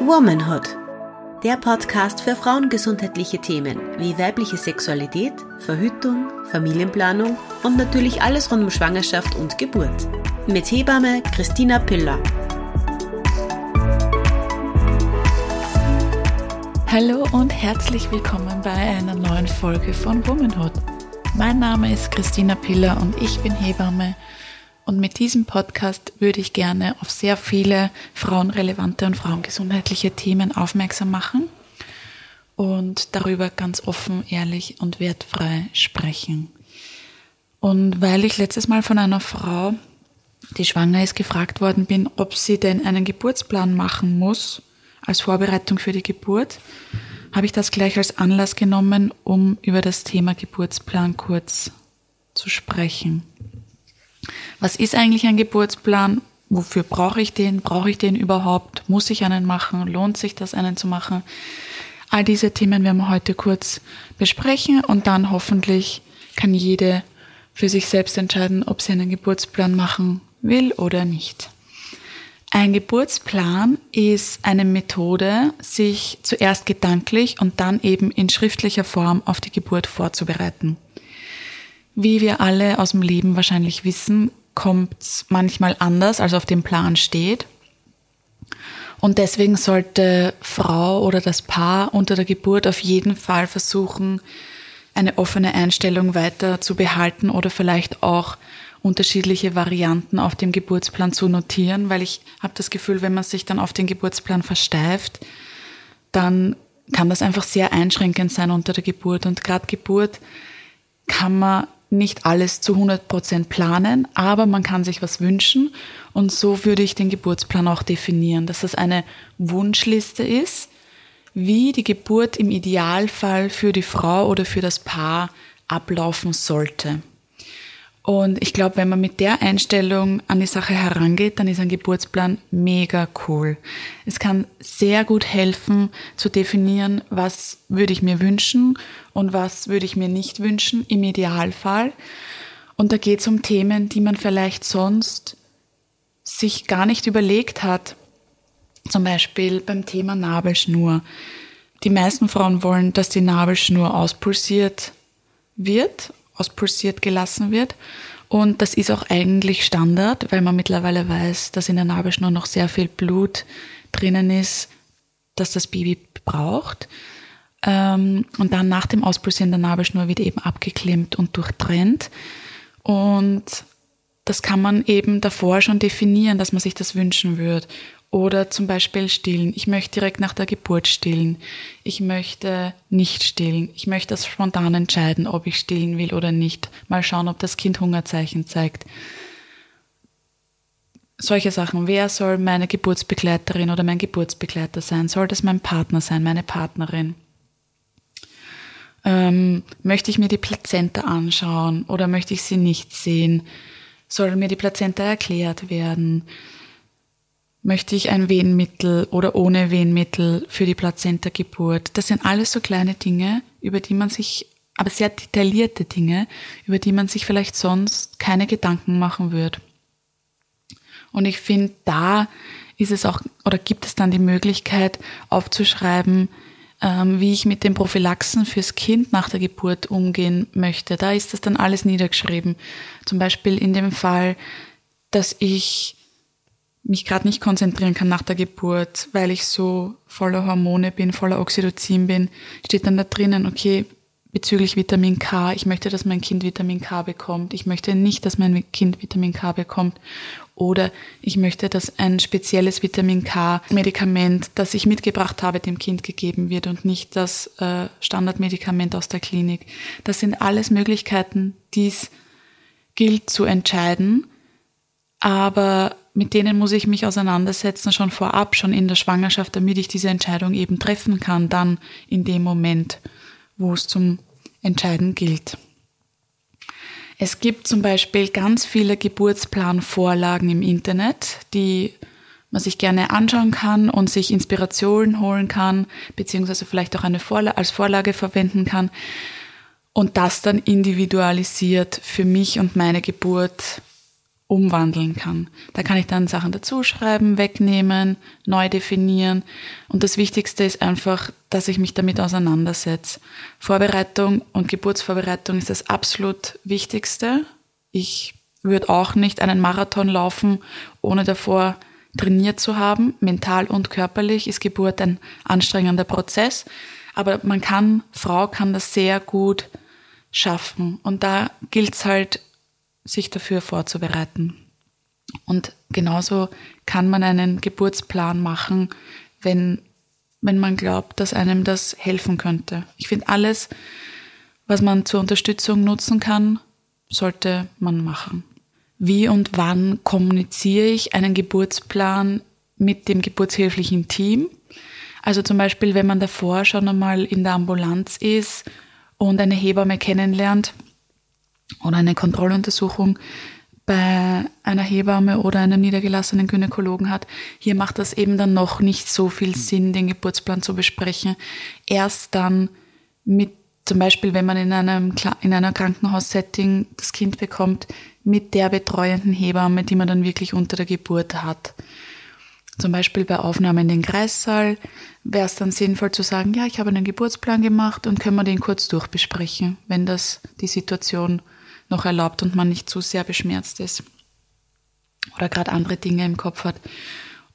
Womanhood. Der Podcast für frauengesundheitliche Themen wie weibliche Sexualität, Verhütung, Familienplanung und natürlich alles rund um Schwangerschaft und Geburt. Mit Hebamme Christina Piller. Hallo und herzlich willkommen bei einer neuen Folge von Womanhood. Mein Name ist Christina Piller und ich bin Hebamme und mit diesem Podcast würde ich gerne auf sehr viele frauenrelevante und frauengesundheitliche Themen aufmerksam machen und darüber ganz offen, ehrlich und wertfrei sprechen. Und weil ich letztes Mal von einer Frau, die schwanger ist, gefragt worden bin, ob sie denn einen Geburtsplan machen muss als Vorbereitung für die Geburt, habe ich das gleich als Anlass genommen, um über das Thema Geburtsplan kurz zu sprechen. Was ist eigentlich ein Geburtsplan? Wofür brauche ich den? Brauche ich den überhaupt? Muss ich einen machen? Lohnt sich das, einen zu machen? All diese Themen werden wir heute kurz besprechen und dann hoffentlich kann jede für sich selbst entscheiden, ob sie einen Geburtsplan machen will oder nicht. Ein Geburtsplan ist eine Methode, sich zuerst gedanklich und dann eben in schriftlicher Form auf die Geburt vorzubereiten. Wie wir alle aus dem Leben wahrscheinlich wissen, kommt es manchmal anders, als auf dem Plan steht. Und deswegen sollte Frau oder das Paar unter der Geburt auf jeden Fall versuchen, eine offene Einstellung weiter zu behalten oder vielleicht auch unterschiedliche Varianten auf dem Geburtsplan zu notieren, weil ich habe das Gefühl, wenn man sich dann auf den Geburtsplan versteift, dann kann das einfach sehr einschränkend sein unter der Geburt. Und gerade Geburt kann man nicht alles zu 100 Prozent planen, aber man kann sich was wünschen. Und so würde ich den Geburtsplan auch definieren, dass es eine Wunschliste ist, wie die Geburt im Idealfall für die Frau oder für das Paar ablaufen sollte. Und ich glaube, wenn man mit der Einstellung an die Sache herangeht, dann ist ein Geburtsplan mega cool. Es kann sehr gut helfen zu definieren, was würde ich mir wünschen und was würde ich mir nicht wünschen im Idealfall. Und da geht es um Themen, die man vielleicht sonst sich gar nicht überlegt hat. Zum Beispiel beim Thema Nabelschnur. Die meisten Frauen wollen, dass die Nabelschnur auspulsiert wird auspulsiert gelassen wird. Und das ist auch eigentlich Standard, weil man mittlerweile weiß, dass in der Nabelschnur noch sehr viel Blut drinnen ist, das das Baby braucht. Ähm, und dann nach dem Auspulsieren der Nabelschnur wird eben abgeklemmt und durchtrennt. Und das kann man eben davor schon definieren, dass man sich das wünschen würde. Oder zum Beispiel stillen. Ich möchte direkt nach der Geburt stillen. Ich möchte nicht stillen. Ich möchte das spontan entscheiden, ob ich stillen will oder nicht. Mal schauen, ob das Kind Hungerzeichen zeigt. Solche Sachen. Wer soll meine Geburtsbegleiterin oder mein Geburtsbegleiter sein? Soll das mein Partner sein, meine Partnerin? Ähm, möchte ich mir die Plazenta anschauen oder möchte ich sie nicht sehen? Soll mir die Plazenta erklärt werden? Möchte ich ein Wehenmittel oder ohne Wehenmittel für die Plazenta-Geburt? Das sind alles so kleine Dinge, über die man sich, aber sehr detaillierte Dinge, über die man sich vielleicht sonst keine Gedanken machen würde. Und ich finde, da ist es auch, oder gibt es dann die Möglichkeit aufzuschreiben, ähm, wie ich mit den Prophylaxen fürs Kind nach der Geburt umgehen möchte. Da ist das dann alles niedergeschrieben. Zum Beispiel in dem Fall, dass ich mich gerade nicht konzentrieren kann nach der Geburt, weil ich so voller Hormone bin, voller Oxytocin bin, steht dann da drinnen, okay, bezüglich Vitamin K, ich möchte, dass mein Kind Vitamin K bekommt, ich möchte nicht, dass mein Kind Vitamin K bekommt. Oder ich möchte, dass ein spezielles Vitamin K Medikament, das ich mitgebracht habe, dem Kind gegeben wird und nicht das äh, Standardmedikament aus der Klinik. Das sind alles Möglichkeiten, dies gilt zu entscheiden, aber mit denen muss ich mich auseinandersetzen, schon vorab, schon in der Schwangerschaft, damit ich diese Entscheidung eben treffen kann, dann in dem Moment, wo es zum Entscheiden gilt. Es gibt zum Beispiel ganz viele Geburtsplanvorlagen im Internet, die man sich gerne anschauen kann und sich Inspiration holen kann, beziehungsweise vielleicht auch eine Vorlage, als Vorlage verwenden kann und das dann individualisiert für mich und meine Geburt umwandeln kann. Da kann ich dann Sachen dazuschreiben, wegnehmen, neu definieren. Und das Wichtigste ist einfach, dass ich mich damit auseinandersetze. Vorbereitung und Geburtsvorbereitung ist das absolut Wichtigste. Ich würde auch nicht einen Marathon laufen, ohne davor trainiert zu haben. Mental und körperlich ist Geburt ein anstrengender Prozess. Aber man kann, Frau kann das sehr gut schaffen. Und da gilt es halt, sich dafür vorzubereiten. Und genauso kann man einen Geburtsplan machen, wenn, wenn man glaubt, dass einem das helfen könnte. Ich finde, alles, was man zur Unterstützung nutzen kann, sollte man machen. Wie und wann kommuniziere ich einen Geburtsplan mit dem geburtshilflichen Team? Also zum Beispiel, wenn man davor schon einmal in der Ambulanz ist und eine Hebamme kennenlernt oder eine Kontrolluntersuchung bei einer Hebamme oder einem niedergelassenen Gynäkologen hat. Hier macht das eben dann noch nicht so viel Sinn, den Geburtsplan zu besprechen. Erst dann mit, zum Beispiel, wenn man in einem, in einer Krankenhaussetting das Kind bekommt, mit der betreuenden Hebamme, die man dann wirklich unter der Geburt hat. Zum Beispiel bei Aufnahme in den Kreissaal wäre es dann sinnvoll zu sagen, ja, ich habe einen Geburtsplan gemacht und können wir den kurz durchbesprechen, wenn das die Situation noch erlaubt und man nicht zu sehr beschmerzt ist oder gerade andere Dinge im Kopf hat.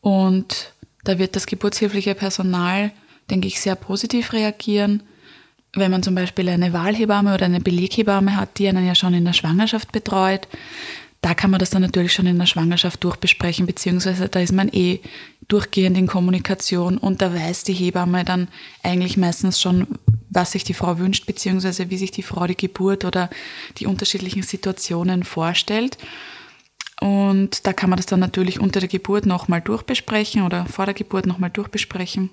Und da wird das geburtshilfliche Personal, denke ich, sehr positiv reagieren wenn man zum Beispiel eine Wahlhebamme oder eine Beleghebamme hat, die einen ja schon in der Schwangerschaft betreut, da kann man das dann natürlich schon in der Schwangerschaft durchbesprechen, beziehungsweise da ist man eh durchgehend in Kommunikation und da weiß die Hebamme dann eigentlich meistens schon, was sich die Frau wünscht, beziehungsweise wie sich die Frau die Geburt oder die unterschiedlichen Situationen vorstellt. Und da kann man das dann natürlich unter der Geburt nochmal durchbesprechen oder vor der Geburt nochmal durchbesprechen.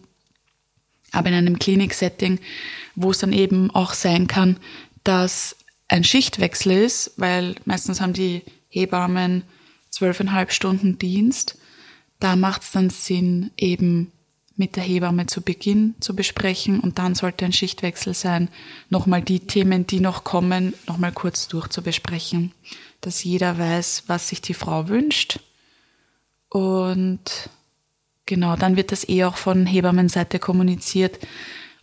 Aber in einem Klinik-Setting, wo es dann eben auch sein kann, dass ein Schichtwechsel ist, weil meistens haben die Hebammen zwölfeinhalb Stunden Dienst, da macht es dann Sinn, eben mit der Hebamme zu Beginn zu besprechen und dann sollte ein Schichtwechsel sein, nochmal die Themen, die noch kommen, nochmal kurz durchzubesprechen, dass jeder weiß, was sich die Frau wünscht und Genau, dann wird das eh auch von Hebammenseite kommuniziert,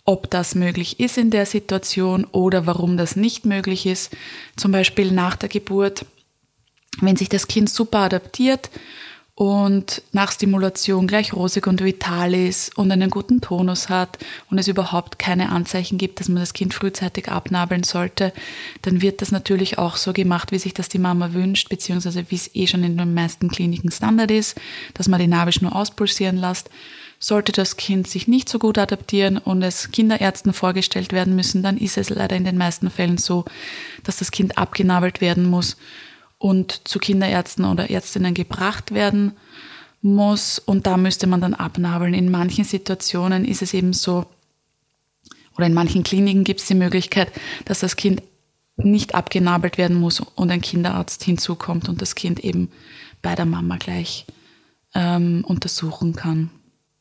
ob das möglich ist in der Situation oder warum das nicht möglich ist. Zum Beispiel nach der Geburt, wenn sich das Kind super adaptiert und nach Stimulation gleich rosig und vital ist und einen guten Tonus hat und es überhaupt keine Anzeichen gibt, dass man das Kind frühzeitig abnabeln sollte, dann wird das natürlich auch so gemacht, wie sich das die Mama wünscht, beziehungsweise wie es eh schon in den meisten Kliniken Standard ist, dass man die Nabelschnur auspulsieren lässt. Sollte das Kind sich nicht so gut adaptieren und es Kinderärzten vorgestellt werden müssen, dann ist es leider in den meisten Fällen so, dass das Kind abgenabelt werden muss und zu Kinderärzten oder Ärztinnen gebracht werden muss und da müsste man dann abnabeln. In manchen Situationen ist es eben so, oder in manchen Kliniken gibt es die Möglichkeit, dass das Kind nicht abgenabelt werden muss und ein Kinderarzt hinzukommt und das Kind eben bei der Mama gleich ähm, untersuchen kann.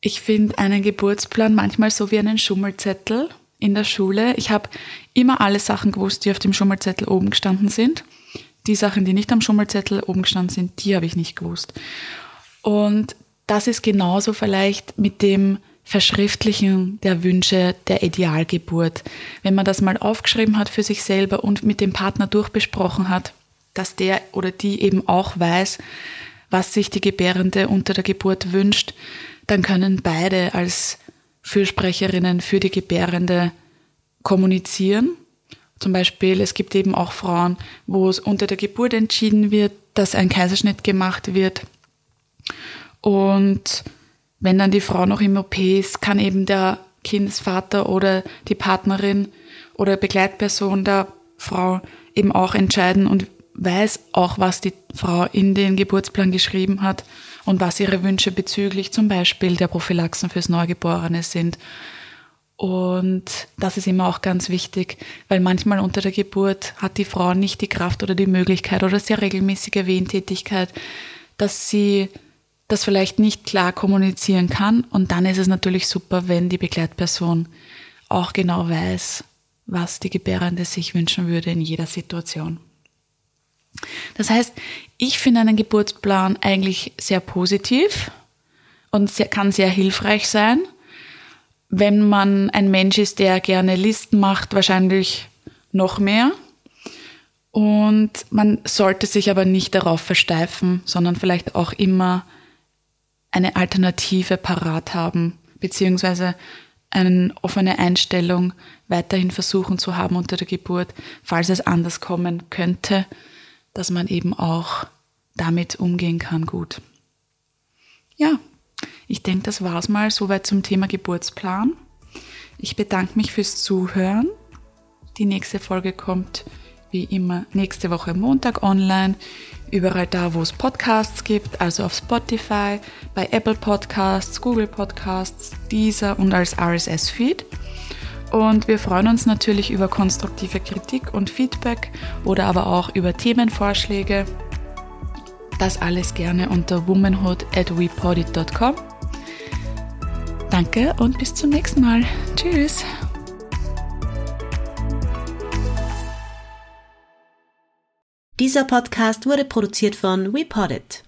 Ich finde einen Geburtsplan manchmal so wie einen Schummelzettel in der Schule. Ich habe immer alle Sachen gewusst, die auf dem Schummelzettel oben gestanden sind die Sachen, die nicht am Schummelzettel oben gestanden sind, die habe ich nicht gewusst. Und das ist genauso vielleicht mit dem Verschriftlichen der Wünsche der Idealgeburt. Wenn man das mal aufgeschrieben hat für sich selber und mit dem Partner durchbesprochen hat, dass der oder die eben auch weiß, was sich die Gebärende unter der Geburt wünscht, dann können beide als Fürsprecherinnen für die Gebärende kommunizieren zum Beispiel, es gibt eben auch Frauen, wo es unter der Geburt entschieden wird, dass ein Kaiserschnitt gemacht wird. Und wenn dann die Frau noch im OP ist, kann eben der Kindesvater oder die Partnerin oder Begleitperson der Frau eben auch entscheiden und weiß auch, was die Frau in den Geburtsplan geschrieben hat und was ihre Wünsche bezüglich zum Beispiel der Prophylaxen fürs Neugeborene sind und das ist immer auch ganz wichtig, weil manchmal unter der Geburt hat die Frau nicht die Kraft oder die Möglichkeit oder sehr regelmäßige Wehentätigkeit, dass sie das vielleicht nicht klar kommunizieren kann. Und dann ist es natürlich super, wenn die Begleitperson auch genau weiß, was die Gebärende sich wünschen würde in jeder Situation. Das heißt, ich finde einen Geburtsplan eigentlich sehr positiv und sehr, kann sehr hilfreich sein. Wenn man ein Mensch ist, der gerne Listen macht, wahrscheinlich noch mehr. Und man sollte sich aber nicht darauf versteifen, sondern vielleicht auch immer eine Alternative parat haben, beziehungsweise eine offene Einstellung weiterhin versuchen zu haben unter der Geburt, falls es anders kommen könnte, dass man eben auch damit umgehen kann gut. Ja, ich denke, das war's mal soweit zum Thema Geburtsplan. Ich bedanke mich fürs Zuhören. Die nächste Folge kommt wie immer nächste Woche Montag online. Überall da, wo es Podcasts gibt, also auf Spotify, bei Apple Podcasts, Google Podcasts, Deezer und als RSS-Feed. Und wir freuen uns natürlich über konstruktive Kritik und Feedback oder aber auch über Themenvorschläge. Das alles gerne unter womanhood at. Danke und bis zum nächsten Mal. Tschüss. Dieser Podcast wurde produziert von WePoddit.